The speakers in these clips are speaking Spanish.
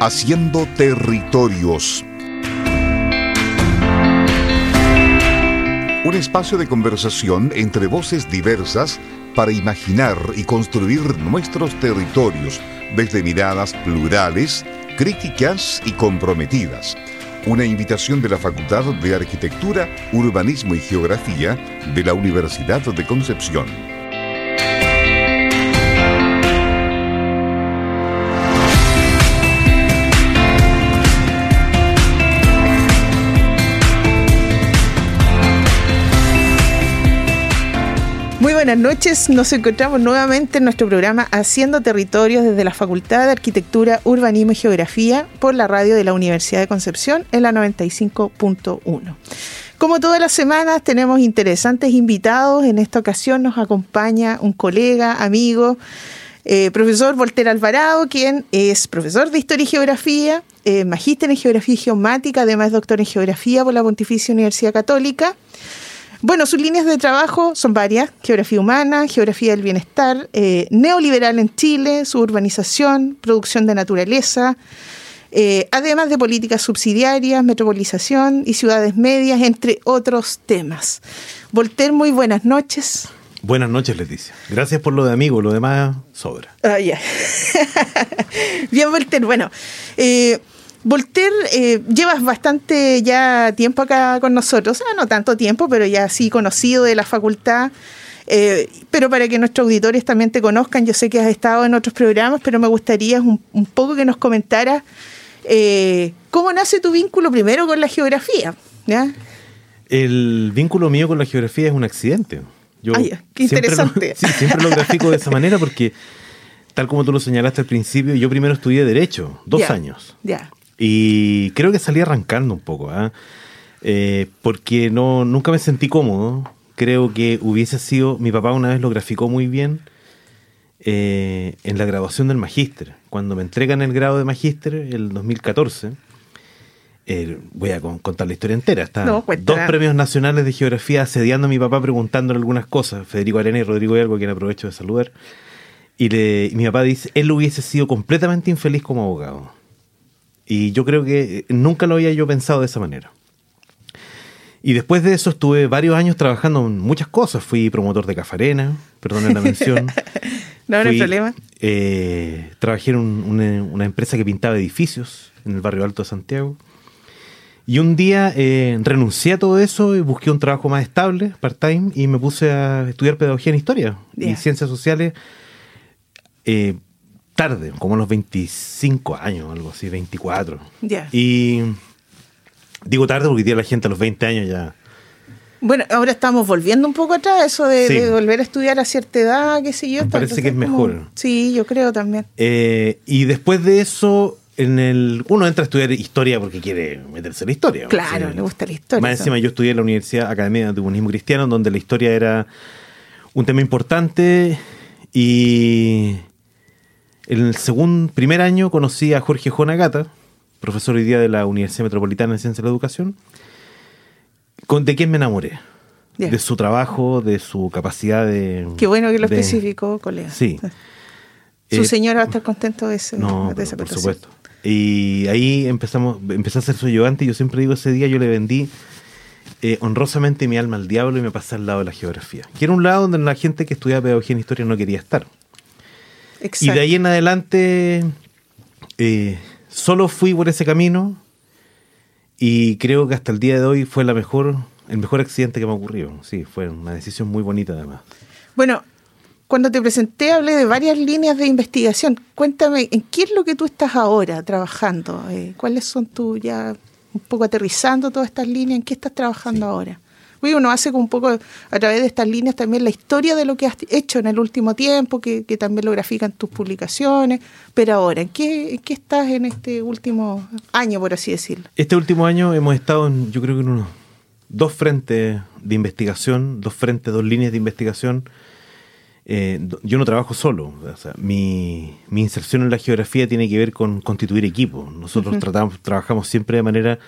Haciendo Territorios. Un espacio de conversación entre voces diversas para imaginar y construir nuestros territorios desde miradas plurales, críticas y comprometidas. Una invitación de la Facultad de Arquitectura, Urbanismo y Geografía de la Universidad de Concepción. Buenas noches. Nos encontramos nuevamente en nuestro programa Haciendo Territorios desde la Facultad de Arquitectura, Urbanismo y Geografía por la radio de la Universidad de Concepción en la 95.1. Como todas las semanas tenemos interesantes invitados. En esta ocasión nos acompaña un colega, amigo, eh, profesor Volter Alvarado, quien es profesor de Historia y Geografía, eh, magíster en Geografía y Geomática, además doctor en Geografía por la Pontificia Universidad Católica. Bueno, sus líneas de trabajo son varias, geografía humana, geografía del bienestar, eh, neoliberal en Chile, su urbanización, producción de naturaleza, eh, además de políticas subsidiarias, metropolización y ciudades medias, entre otros temas. Volter, muy buenas noches. Buenas noches, Leticia. Gracias por lo de amigo, lo demás sobra. Ah, ya. Bien, Volter. Bueno, eh, Voltaire, eh, llevas bastante ya tiempo acá con nosotros, ah, no tanto tiempo, pero ya sí conocido de la facultad. Eh, pero para que nuestros auditores también te conozcan, yo sé que has estado en otros programas, pero me gustaría un, poco que nos comentaras eh, cómo nace tu vínculo primero con la geografía. El vínculo mío con la geografía es un accidente. Yo qué interesante. sí, siempre lo grafico de esa manera porque, tal como tú lo señalaste al principio, yo primero estudié Derecho, dos años. Ya. Y creo que salí arrancando un poco, ¿ah? ¿eh? porque no, nunca me sentí cómodo. Creo que hubiese sido, mi papá una vez lo graficó muy bien eh, en la graduación del magíster. Cuando me entregan el grado de magíster, el 2014, eh, voy a contar la historia entera. Está dos premios nacionales de geografía asediando a mi papá preguntándole algunas cosas. Federico Arena y Rodrigo Hidalgo, quien aprovecho de saludar. Y, le, y mi papá dice, él hubiese sido completamente infeliz como abogado. Y yo creo que nunca lo había yo pensado de esa manera. Y después de eso estuve varios años trabajando en muchas cosas. Fui promotor de Cafarena, perdón la mención. no, no hay problema. Eh, trabajé en una, empresa que pintaba edificios en el barrio alto de Santiago. Y un día eh, renuncié a todo eso y busqué un trabajo más estable, part-time, y me puse a estudiar pedagogía en historia y ciencias sociales. Eh, tarde, como a los 25 años, algo así, 24. Ya. Y digo tarde porque la gente a los 20 años ya... Bueno, ahora estamos volviendo un poco atrás, eso de, volver a estudiar a cierta edad, qué sé yo. Me parece que es mejor. Sí, yo creo también. Eh, y después de eso, en el uno entra a estudiar historia porque quiere meterse en la historia. Claro, le gusta la historia. Más encima yo estudié en la Universidad Academia de Humanismo Cristiano, donde la historia era un tema importante y en el segundo, primer año conocí a Jorge Jonagata, profesor hoy día de la Universidad Metropolitana de Ciencia de la Educación, con, de quien me enamoré. De su trabajo, de su capacidad de... Qué bueno que lo especificó, colega. Sí. Su eh, señora va a estar contento de, ese, no, esa Por supuesto. Y ahí empezamos, empecé a ser su ayudante y yo siempre digo, ese día yo le vendí eh, honrosamente mi alma al diablo y me pasé al lado de la geografía. Que era un lado donde la gente que estudiaba pedagogía en historia no quería estar. Y de ahí en adelante eh, solo fui por ese camino y creo que hasta el día de hoy fue la mejor, el mejor accidente que me ocurrió. Sí, fue una decisión muy bonita además. Bueno, cuando te presenté hablé de varias líneas de investigación. Cuéntame, ¿en qué es lo que tú estás ahora trabajando? Eh, ¿Cuáles son tú ya un poco aterrizando todas estas líneas? ¿En qué estás trabajando ahora? Uno hace un poco a través de estas líneas también la historia de lo que has hecho en el último tiempo, que, también lo grafican tus publicaciones, pero ahora, ¿en qué, qué estás en este último año, por así decirlo? Este último año hemos estado, en, yo creo que en unos dos frentes de investigación, dos frentes, dos líneas de investigación. Eh, yo no trabajo solo, mi, inserción en la geografía tiene que ver con constituir equipos. Nosotros tratamos, trabajamos siempre de manera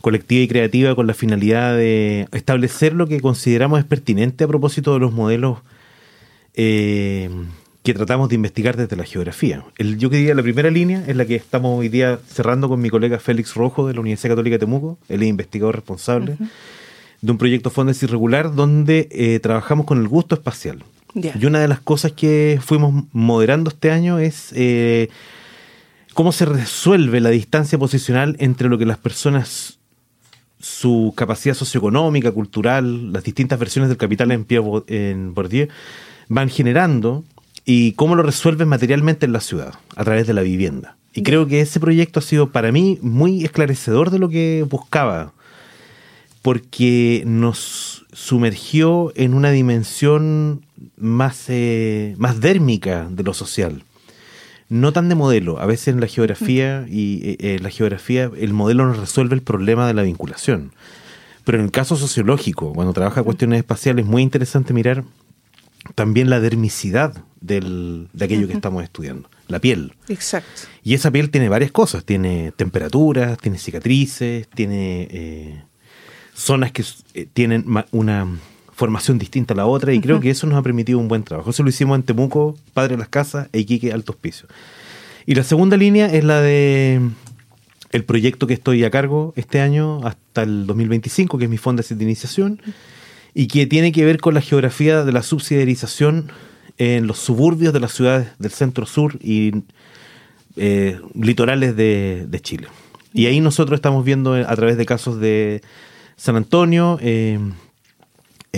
colectiva y creativa con la finalidad de establecer lo que consideramos es pertinente a propósito de los modelos eh, que tratamos de investigar desde la geografía. El, yo diría la primera línea es la que estamos hoy día cerrando con mi colega Félix Rojo de la Universidad Católica de Temuco, él es investigador responsable de un proyecto Fondes Irregular donde eh, trabajamos con el gusto espacial. Y una de las cosas que fuimos moderando este año es eh, cómo se resuelve la distancia posicional entre lo que las personas, su capacidad socioeconómica, cultural, las distintas versiones del capital en, en Bourdieu, van generando y cómo lo resuelven materialmente en la ciudad, a través de la vivienda. Y creo que ese proyecto ha sido para mí muy esclarecedor de lo que buscaba, porque nos sumergió en una dimensión más, eh, más dérmica de lo social. No tan de modelo. A veces en la geografía y eh, eh, la geografía el modelo nos resuelve el problema de la vinculación. Pero en el caso sociológico, cuando trabaja cuestiones espaciales, es muy interesante mirar también la dermicidad del, de aquello que estamos estudiando, la piel. Exacto. Y esa piel tiene varias cosas, tiene temperaturas, tiene cicatrices, tiene eh, zonas que eh, tienen una formación distinta a la otra y creo que eso nos ha permitido un buen trabajo. Eso lo hicimos en Temuco, Padre de las Casas e Iquique, Altos Pisos. Y la segunda línea es la de el proyecto que estoy a cargo este año hasta el 2025, que es mi fondo de iniciación y que tiene que ver con la geografía de la subsidiarización en los suburbios de las ciudades del centro sur y eh, litorales de, Chile. Y ahí nosotros estamos viendo a través de casos de San Antonio, eh,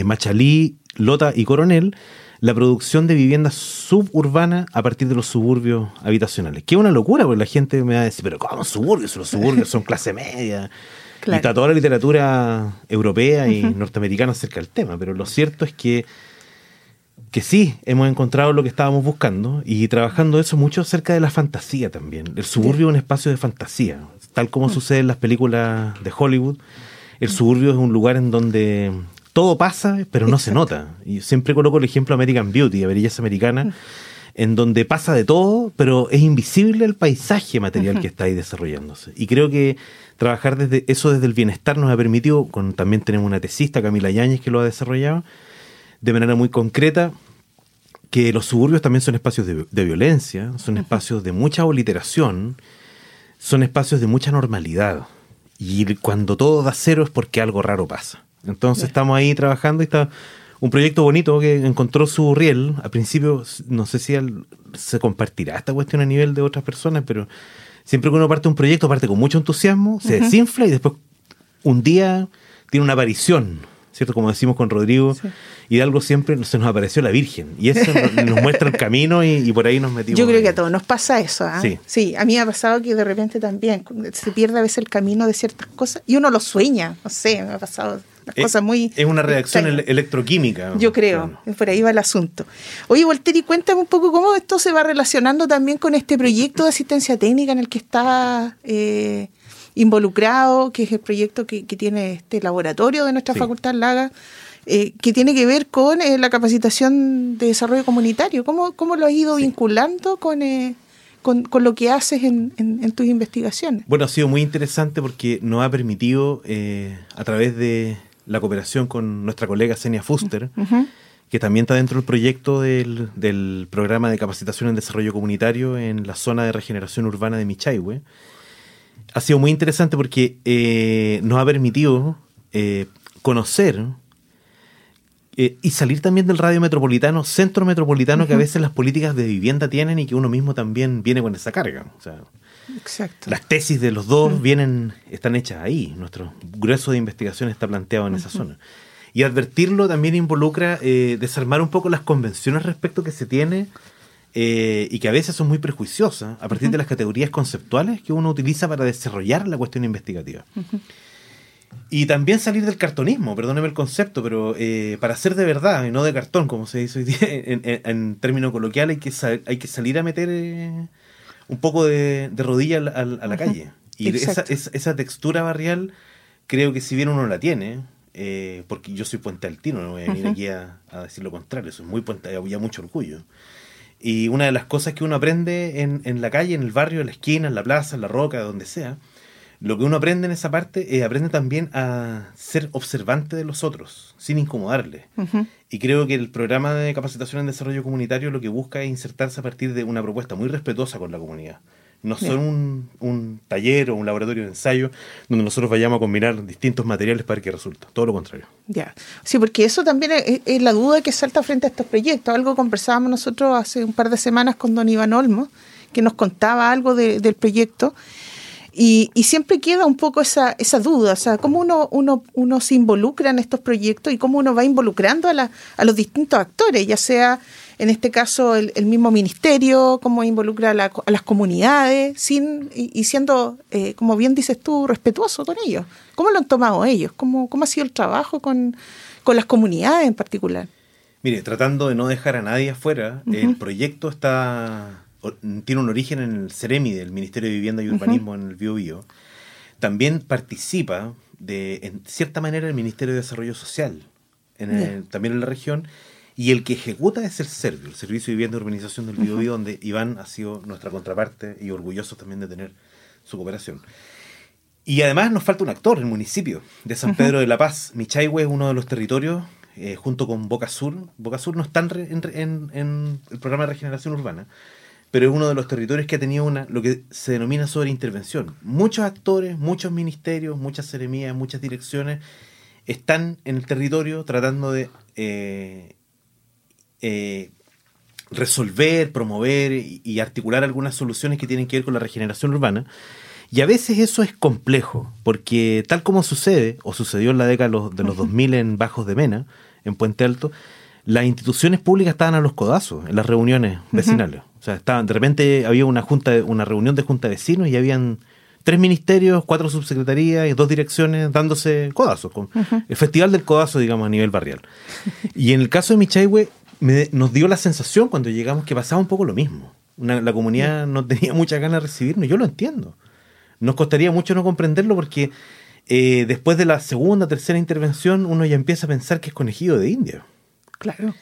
Machalí, Lota y Coronel, la producción de viviendas suburbanas a partir de los suburbios habitacionales. Que es una locura, porque la gente me va a decir, pero ¿cómo suburbios? Los suburbios son clase media. Y está toda la literatura europea y norteamericana acerca del tema, pero lo cierto es que, que sí, hemos encontrado lo que estábamos buscando y trabajando eso mucho acerca de la fantasía también. El suburbio es un espacio de fantasía, tal como mm. sucede en las películas de Hollywood. El suburbio es un lugar en donde todo pasa, pero no se nota. Y siempre coloco el ejemplo American Beauty, a Belleza Americana. En donde pasa de todo, pero es invisible el paisaje material que está ahí desarrollándose. Y creo que trabajar desde eso desde el bienestar nos ha permitido, con, también tenemos una tesista, Camila Yáñez, que lo ha desarrollado, de manera muy concreta, que los suburbios también son espacios de, violencia, son espacios de mucha obliteración, son espacios de mucha normalidad. Y cuando todo da cero es porque algo raro pasa. Entonces estamos ahí trabajando y está un proyecto bonito que encontró su riel. Al principio, no sé si se compartirá esta cuestión a nivel de otras personas, pero siempre que uno parte un proyecto, parte con mucho entusiasmo, se desinfla y después un día tiene una aparición, ¿cierto? Como decimos con Rodrigo, y de algo siempre se nos apareció la Virgen. Y eso nos, muestra el camino y, por ahí nos metimos. Yo creo que a todos nos pasa eso. ¿ah? Sí. a mí me ha pasado que de repente también se pierde a veces el camino de ciertas cosas y uno lo sueña, no sé, me ha pasado es, muy... Es una reacción electroquímica. Yo creo, por ahí va el asunto. Oye, Volteri, cuéntame un poco cómo esto se va relacionando también con este proyecto de asistencia técnica en el que está eh, involucrado, que es el proyecto que, tiene este laboratorio de nuestra Facultad Laga. Eh, que tiene que ver con eh, la capacitación de desarrollo comunitario. ¿Cómo, cómo lo has ido vinculando con, con, lo que haces en, en, tus investigaciones? Bueno, ha sido muy interesante porque nos ha permitido, a través de la cooperación con nuestra colega Senia Fuster, que también está dentro del proyecto del, programa de capacitación en desarrollo comunitario en la zona de regeneración urbana de Michaihue. Ha sido muy interesante porque eh, nos ha permitido eh, conocer eh, y salir también del radio metropolitano, centro metropolitano, que a veces las políticas de vivienda tienen y que uno mismo también viene con esa carga. O sea, Exacto. Las tesis de los dos vienen, están hechas ahí. Nuestro grueso de investigación está planteado en esa zona. Y advertirlo también involucra eh, desarmar un poco las convenciones respecto que se tiene eh, y que a veces son muy prejuiciosas a partir de las categorías conceptuales que uno utiliza para desarrollar la cuestión investigativa. Y también salir del cartonismo, perdóneme el concepto, pero eh, para ser de verdad y no de cartón, como se dice hoy día, en, en, términos coloquiales, hay que, hay que salir a meter un poco de, rodilla a, la calle. Y esa, esa, textura barrial, creo que si bien uno la tiene, eh, porque yo soy puente altino, no voy a venir aquí a, decir lo contrario, soy muy puente, había mucho orgullo. Y una de las cosas que uno aprende en, en, la calle, en el barrio, en la esquina, en la plaza, en la roca, donde sea, lo que uno aprende en esa parte es aprende también a ser observante de los otros, sin incomodarle. Y creo que el programa de capacitación en desarrollo comunitario lo que busca es insertarse a partir de una propuesta muy respetuosa con la comunidad. No son un, un, taller o un laboratorio de ensayo donde nosotros vayamos a combinar distintos materiales para que resulte. Todo lo contrario. Ya. Sí, porque eso también es, es, la duda que salta frente a estos proyectos. Algo conversábamos nosotros hace un par de semanas con don Iván Olmo, que nos contaba algo de, del proyecto. Y, y, siempre queda un poco esa, esa duda, o sea, cómo uno, uno, uno se involucra en estos proyectos y cómo uno va involucrando a, la, a los distintos actores, ya sea en este caso el, el mismo ministerio, cómo involucra a, la, a las comunidades, sin, y, y siendo, eh, como bien dices tú, respetuoso con ellos. ¿Cómo lo han tomado ellos? ¿Cómo, cómo ha sido el trabajo con, con las comunidades en particular? Mire, tratando de no dejar a nadie afuera, uh -huh. el proyecto está tiene un origen en el CEREMI del Ministerio de Vivienda y Urbanismo uh -huh. en el Bio, Bio También participa de, en cierta manera, el Ministerio de Desarrollo Social, en el, también en la región, y el que ejecuta es el Servio, el Servicio de Vivienda y Urbanización del Bio, uh -huh. Donde Iván ha sido nuestra contraparte y orgulloso también de tener su cooperación. Y además nos falta un actor, el municipio de San Pedro de la Paz. Michaihue es uno de los territorios, eh, junto con Boca Sur. Boca Sur no está en, en, en el programa de regeneración urbana, pero es uno de los territorios que ha tenido una lo que se denomina sobreintervención. Muchos actores, muchos ministerios, muchas seremías, muchas direcciones están en el territorio tratando de eh, eh, resolver, promover y, articular algunas soluciones que tienen que ver con la regeneración urbana. Y a veces eso es complejo, porque tal como sucede, o sucedió en la década de los, de los uh -huh. 2000 en Bajos de Mena, en Puente Alto, las instituciones públicas estaban a los codazos en las reuniones vecinales. Uh -huh. O sea, estaban, de repente había una junta, una reunión de junta de vecinos y habían tres ministerios, cuatro subsecretarías y dos direcciones dándose codazos. Con uh -huh. El festival del codazo, digamos, a nivel barrial. y en el caso de Michaihue, me, nos dio la sensación cuando llegamos que pasaba un poco lo mismo. Una, la comunidad no tenía muchas ganas de recibirnos, yo lo entiendo. Nos costaría mucho no comprenderlo porque eh, después de la segunda, tercera intervención, uno ya empieza a pensar que es conejillo de India. Claro.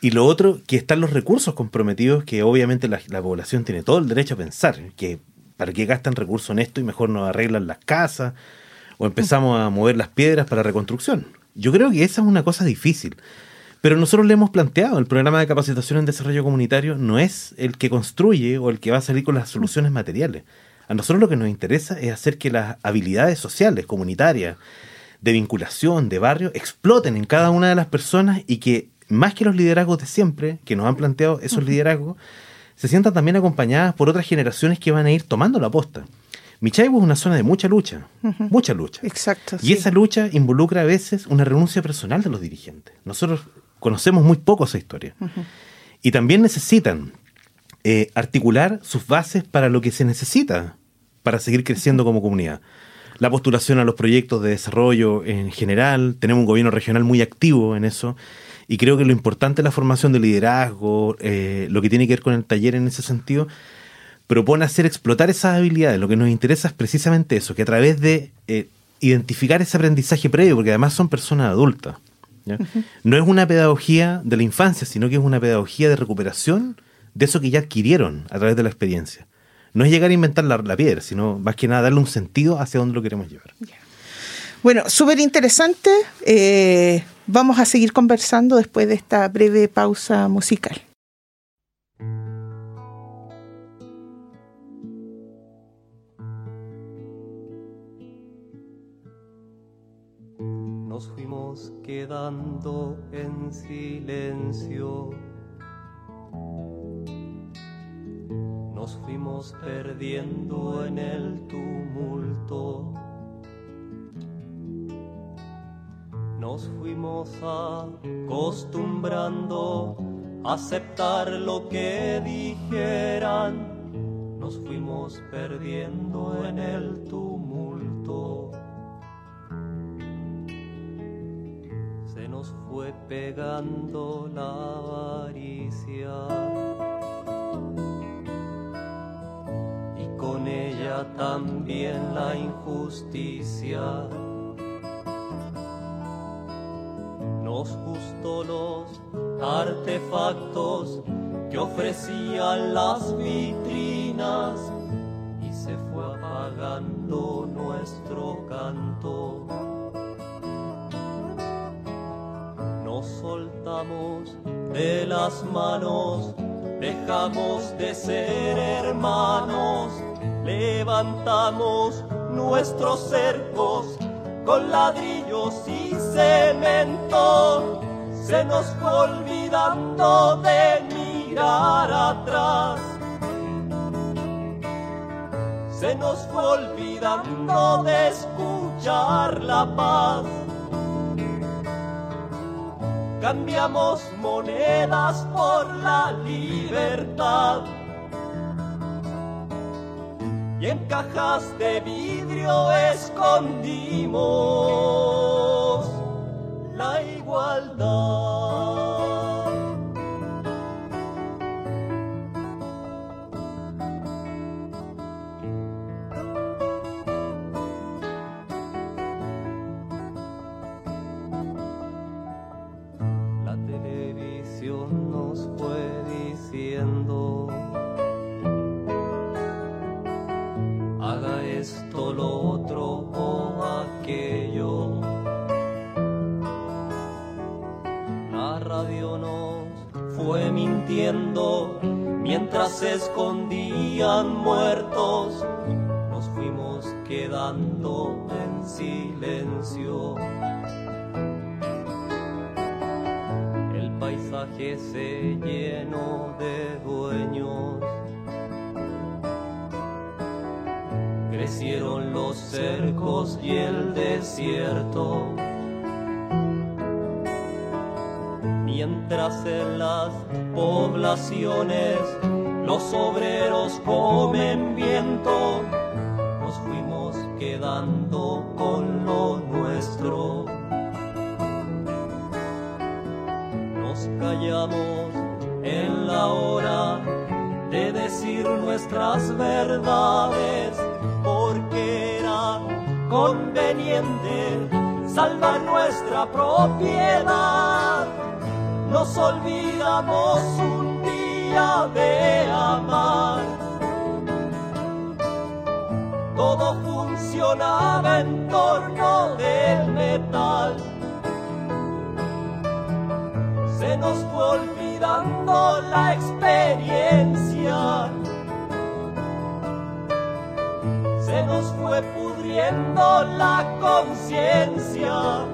Y lo otro, que están los recursos comprometidos, que obviamente la, la, población tiene todo el derecho a pensar, que para qué gastan recursos en esto y mejor nos arreglan las casas o empezamos a mover las piedras para reconstrucción. Yo creo que esa es una cosa difícil. Pero nosotros le hemos planteado, el programa de capacitación en desarrollo comunitario no es el que construye o el que va a salir con las soluciones materiales. A nosotros lo que nos interesa es hacer que las habilidades sociales, comunitarias, de vinculación, de barrio, exploten en cada una de las personas y que más que los liderazgos de siempre, que nos han planteado esos uh -huh. liderazgos, se sientan también acompañadas por otras generaciones que van a ir tomando la posta. Michaibo es una zona de mucha lucha, uh -huh. mucha lucha. Exacto. Y sí. esa lucha involucra a veces una renuncia personal de los dirigentes. Nosotros conocemos muy poco esa historia. Uh -huh. Y también necesitan eh, articular sus bases para lo que se necesita para seguir creciendo como comunidad. La postulación a los proyectos de desarrollo en general, tenemos un gobierno regional muy activo en eso y creo que lo importante es la formación de liderazgo, eh, lo que tiene que ver con el taller en ese sentido, propone hacer explotar esas habilidades. Lo que nos interesa es precisamente eso, que a través de eh, identificar ese aprendizaje previo, porque además son personas adultas, no es una pedagogía de la infancia, sino que es una pedagogía de recuperación de eso que ya adquirieron a través de la experiencia. No es llegar a inventar la, la piedra, sino más que nada darle un sentido hacia dónde lo queremos llevar. Bueno, súper interesante. Eh, vamos a seguir conversando después de esta breve pausa musical. Quedando en silencio. Nos fuimos perdiendo en el tumulto nos fuimos acostumbrando a aceptar lo que dijeran, nos fuimos perdiendo en el tumulto. Nos fue pegando la avaricia y con ella también la injusticia nos gustó los artefactos que ofrecían las vitrinas y se fue apagando nuestro canto. De las manos, dejamos de ser hermanos, levantamos nuestros cercos con ladrillos y cemento. Se nos olvidando de mirar atrás. Se nos fue olvidando de escuchar la paz. Cambiamos monedas por la libertad y en cajas de vidrio escondimos la igualdad. Se escondían muertos, nos fuimos quedando en silencio. El paisaje se llenó de dueños. Crecieron los cercos y el desierto. mientras en las poblaciones los obreros comen viento, nos fuimos quedando con lo nuestro. Nos callamos en la hora de decir nuestras verdades, porque era conveniente salvar nuestra propiedad nos olvidamos un de amar. Todo funcionaba en torno del metal. Se nos fue olvidando la experiencia. Se nos fue pudriendo la conciencia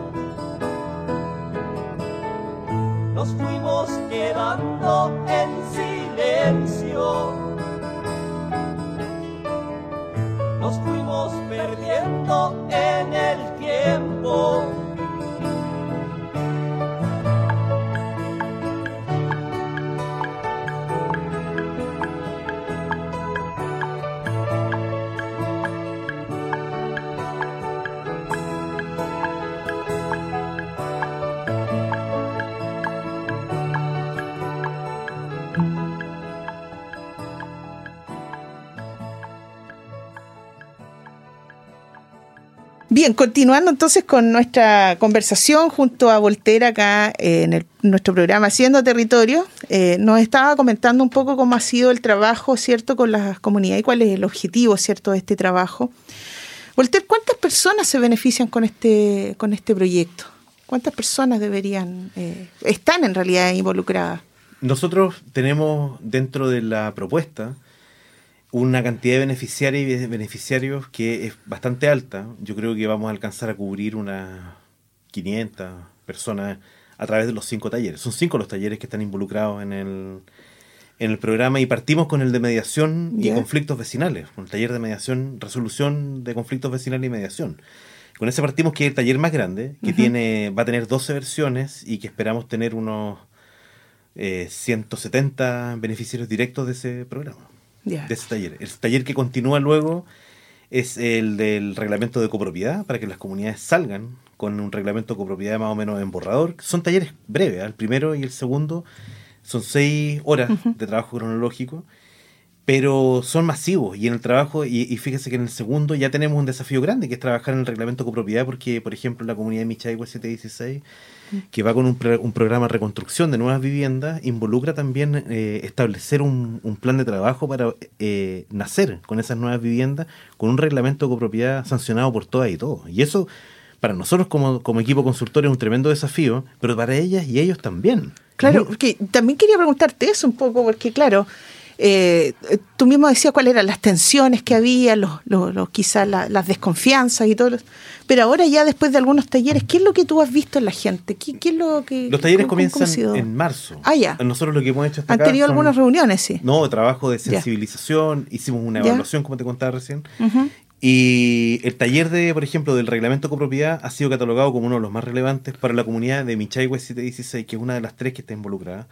nos fuimos quedando en silencio. Nos fuimos perdiendo en el tiempo. Bien, continuando entonces con nuestra conversación junto a Voltera acá eh, en nuestro programa Haciendo Territorio, eh, nos estaba comentando un poco cómo ha sido el trabajo, ¿cierto?, con las comunidades y cuál es el objetivo, ¿cierto?, de este trabajo. Volter, ¿cuántas personas se benefician con este, con este proyecto? ¿Cuántas personas deberían, eh, están en realidad involucradas? Nosotros tenemos dentro de la propuesta una cantidad de beneficiarios y beneficiarios que es bastante alta. Yo creo que vamos a alcanzar a cubrir unas 500 personas a través de los cinco talleres. Son cinco los talleres que están involucrados en el, en el programa y partimos con el de mediación y conflictos vecinales, con el taller de mediación, resolución de conflictos vecinales y mediación. Con ese partimos que es el taller más grande, que tiene va a tener 12 versiones y que esperamos tener unos 170 eh, beneficiarios directos de ese programa de ese taller. El taller que continúa luego es el del reglamento de copropiedad, para que las comunidades salgan con un reglamento de copropiedad más o menos en borrador. Son talleres breves, ¿eh? el primero y el segundo son seis horas de trabajo cronológico. Pero son masivos y en el trabajo, y, y fíjese que en el segundo ya tenemos un desafío grande, que es trabajar en el reglamento copropiedad, porque, por ejemplo, la comunidad de Michaigua 716, que va con un, un programa de reconstrucción de nuevas viviendas, involucra también eh, establecer un, un plan de trabajo para eh, nacer con esas nuevas viviendas, con un reglamento de copropiedad sancionado por todas y todos. Y eso, para nosotros como, como equipo consultor, es un tremendo desafío, pero para ellas y ellos también. Claro, porque también quería preguntarte eso un poco, porque claro, eh, tú mismo decías cuáles eran las tensiones que había, los, los, los- quizás la- las desconfianzas y todo. Pero ahora ya después de algunos talleres, ¿qué es lo que tú has visto en la gente? ¿Qué, qué es lo que Los talleres comienzan en marzo. Ah, ya. Nosotros lo que hemos hecho hasta Han acá tenido son- algunas reuniones, sí. No, trabajo de Ya. sensibilización, hicimos una Ya. evaluación, como te contaba recién. Y el taller de, por ejemplo, del reglamento copropiedad ha sido catalogado como uno de los más relevantes para la comunidad de Michaihue 716, que es una de las tres que está involucrada.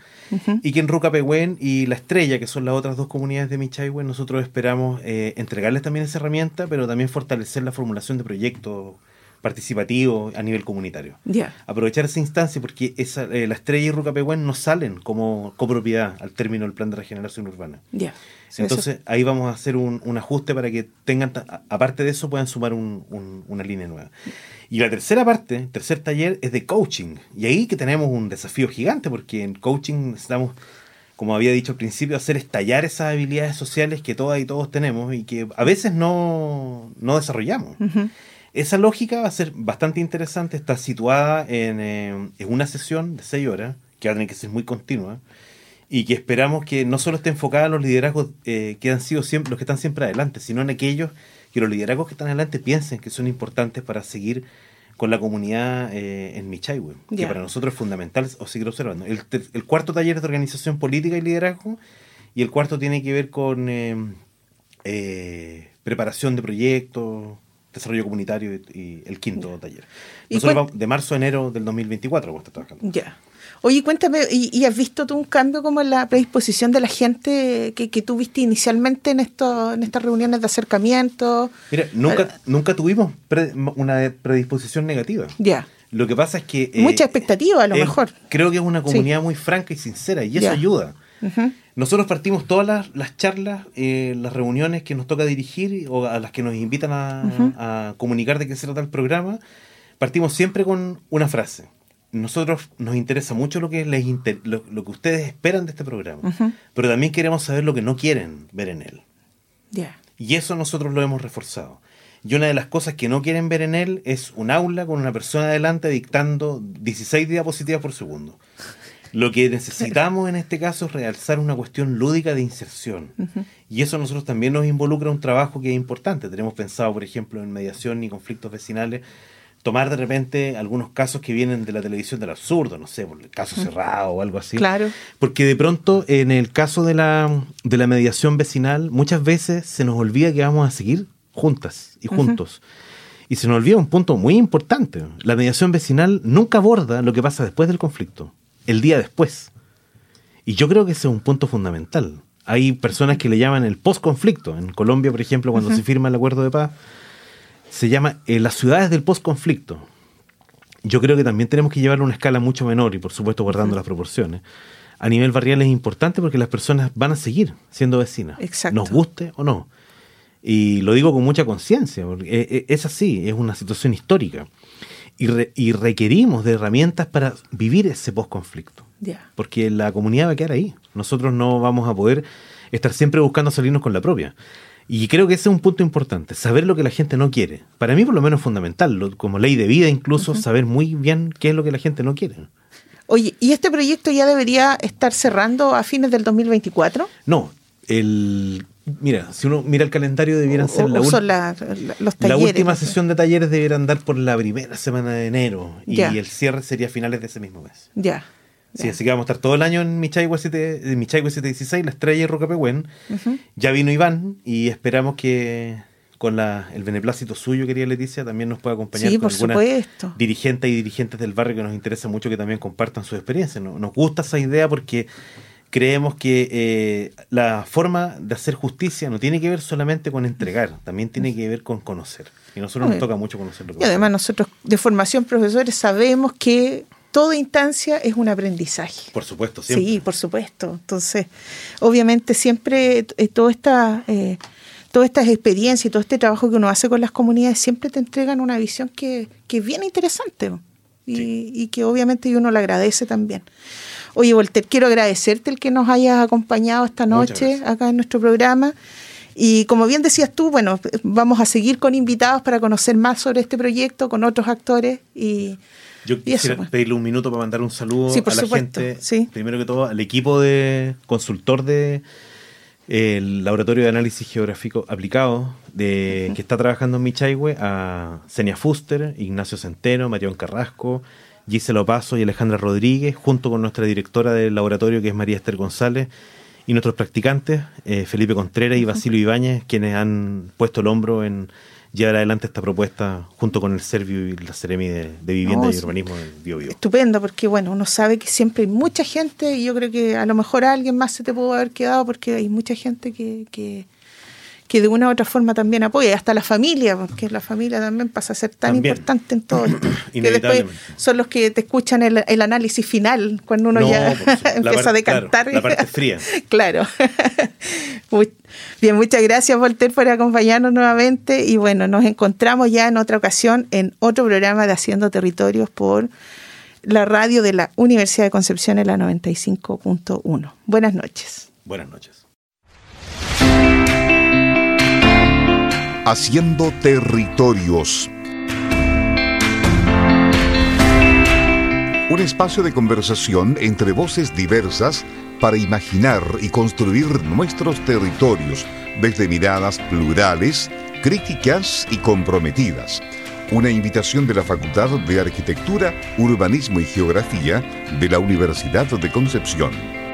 Y que en Rucapehuen y La Estrella, que son las otras dos comunidades de Michaihue, nosotros esperamos eh, entregarles también esa herramienta, pero también fortalecer la formulación de proyectos participativos a nivel comunitario Ya. aprovechar esa instancia porque esa, eh, la estrella y Rucapehuen no salen como copropiedad al término del plan de regeneración urbana. Ya. Sí, Entonces ahí vamos a hacer un, un ajuste para que tengan, aparte de eso, puedan sumar un- un- una línea nueva. Y la tercera parte, tercer taller, es de coaching. Y ahí que tenemos un desafío gigante porque en coaching necesitamos, como había dicho al principio, hacer estallar esas habilidades sociales que todas y todos tenemos y que a veces no, no desarrollamos. Esa lógica va a ser bastante interesante. Está situada en, eh, en una sesión de seis horas, que va a tener que ser muy continua, y que esperamos que no solo esté enfocada en los liderazgos eh, que han sido siempre, los que están siempre adelante, sino en aquellos que los liderazgos que están adelante piensen que son importantes para seguir con la comunidad eh, en Michaihue, que para nosotros es fundamental o seguir observando. El, cuarto taller es de organización política y liderazgo, y el cuarto tiene que ver con eh, eh, preparación de proyectos, desarrollo comunitario y, y el quinto taller. ¿Y Nosotros vamos de marzo a enero del 2024 vamos a estar trabajando. Ya. Oye, cuéntame, ¿y, y has visto tú un cambio como en la predisposición de la gente que, que tú viste inicialmente en, esto, en estas reuniones de acercamiento? Mira, nunca, Eh, nunca tuvimos pre- una predisposición negativa. Ya. Lo que pasa es que... eh, Mucha expectativa, a lo mejor. Creo que es una comunidad muy franca y sincera y eso Ya. ayuda. Nosotros partimos todas las, las charlas, eh, las reuniones que nos toca dirigir o a las que nos invitan a comunicar de qué se trata el programa, partimos siempre con una frase. Nosotros nos interesa mucho lo que les inter- lo, lo que ustedes esperan de este programa, pero también queremos saber lo que no quieren ver en él. Ya. Y eso nosotros lo hemos reforzado. Y una de las cosas que no quieren ver en él es un aula con una persona adelante dictando 16 diapositivas por segundo. Lo que necesitamos en este caso es realzar una cuestión lúdica de inserción. Y eso a nosotros también nos involucra un trabajo que es importante. Tenemos pensado, por ejemplo, en mediación y conflictos vecinales, tomar de repente algunos casos que vienen de la televisión del absurdo, no sé, por el caso cerrado o algo así. Claro. Porque de pronto, en el caso de la, de la mediación vecinal, muchas veces se nos olvida que vamos a seguir juntas y juntos. Y se nos olvida un punto muy importante. La mediación vecinal nunca aborda lo que pasa después del conflicto, el día después. Y yo creo que ese es un punto fundamental. Hay personas que le llaman el post-conflicto. En Colombia, por ejemplo, cuando se firma el acuerdo de paz, se llama eh, las ciudades del post-conflicto. Yo creo que también tenemos que llevarlo a una escala mucho menor y, por supuesto, guardando las proporciones. A nivel barrial es importante porque las personas van a seguir siendo vecinas, Exacto. nos guste o no. Y lo digo con mucha conciencia, porque eh, eh, es así, es una situación histórica. Y, re- y requerimos de herramientas para vivir ese post-conflicto Ya. porque la comunidad va a quedar ahí. Nosotros no vamos a poder estar siempre buscando salirnos con la propia. Y creo que ese es un punto importante, saber lo que la gente no quiere. Para mí por lo menos es fundamental, lo- como ley de vida incluso, saber muy bien qué es lo que la gente no quiere. Oye, ¿y este proyecto ya debería estar cerrando a fines del 2024? No, el... Mira, si uno mira el calendario debieran ser ¿O- la, o ul- son la- la- los la última sesión de talleres debieran dar por la primera semana de enero y Ya. el cierre sería a finales de ese mismo mes. Ya. Sí, así que vamos a estar todo el año en Michaigua 7, en Michaigua 716, La Estrella y Rocapehuen. Ujú. Ya vino Iván y esperamos que con la, el beneplácito suyo, querida Leticia, también nos pueda acompañar Sí, con algunas supuesto. dirigentes y dirigentes del barrio que nos interesa mucho que también compartan su experiencia. ¿no? Nos gusta esa idea porque creemos que eh, la forma de hacer justicia no tiene que ver solamente con entregar, también tiene que ver con conocer. Y a nosotros nos toca mucho conocer lo que Y además nosotros de formación profesores sabemos que toda instancia es un aprendizaje. Por supuesto, siempre. Sí, por supuesto. Entonces, obviamente siempre eh, toda esta, eh, todas estas experiencias y todo este trabajo que uno hace con las comunidades siempre te entregan una visión que, que es bien interesante y, y que obviamente uno le agradece también. Oye, Volter, quiero agradecerte el que nos hayas acompañado esta noche acá en nuestro programa. Y como bien decías tú, bueno, vamos a seguir con invitados para conocer más sobre este proyecto, con otros actores y... Yo quisiera pues. pedirle un minuto para mandar un saludo Sí, a la supuesto, gente. sí. Primero que todo, al equipo de consultor de el Laboratorio de Análisis Geográfico Aplicado de, que está trabajando en Michaihue, a Senia Fuster, Ignacio Centeno, Marión Carrasco, Gisela Opaso y Alejandra Rodríguez, junto con nuestra directora del laboratorio, que es María Esther González, y nuestros practicantes, eh, Felipe Contreras y Basilio Ibáñez, quienes han puesto el hombro en llevar adelante esta propuesta junto con el Servio y la Ceremi de, de Vivienda No, y. Urbanismo del Bio Bio. Estupendo, porque bueno, uno sabe que siempre hay mucha gente y yo creo que a lo mejor a alguien más se te pudo haber quedado porque hay mucha gente que, que, que de una u otra forma también apoya, y hasta la familia, porque la familia también pasa a ser tan También. importante en todo esto. que después son los que te escuchan el, el análisis final, cuando uno No, ya empieza a decantar. claro, la parte fría. claro. Muy- bien, muchas gracias, Volter, por acompañarnos nuevamente. Y bueno, nos encontramos ya en otra ocasión en otro programa de Haciendo Territorios por la radio de la Universidad de Concepción en la 95.1. Buenas noches. Buenas noches. Haciendo territorios. Un espacio de conversación entre voces diversas para imaginar y construir nuestros territorios desde miradas plurales, críticas y comprometidas. Una invitación de la Facultad de Arquitectura, Urbanismo y Geografía de la Universidad de Concepción.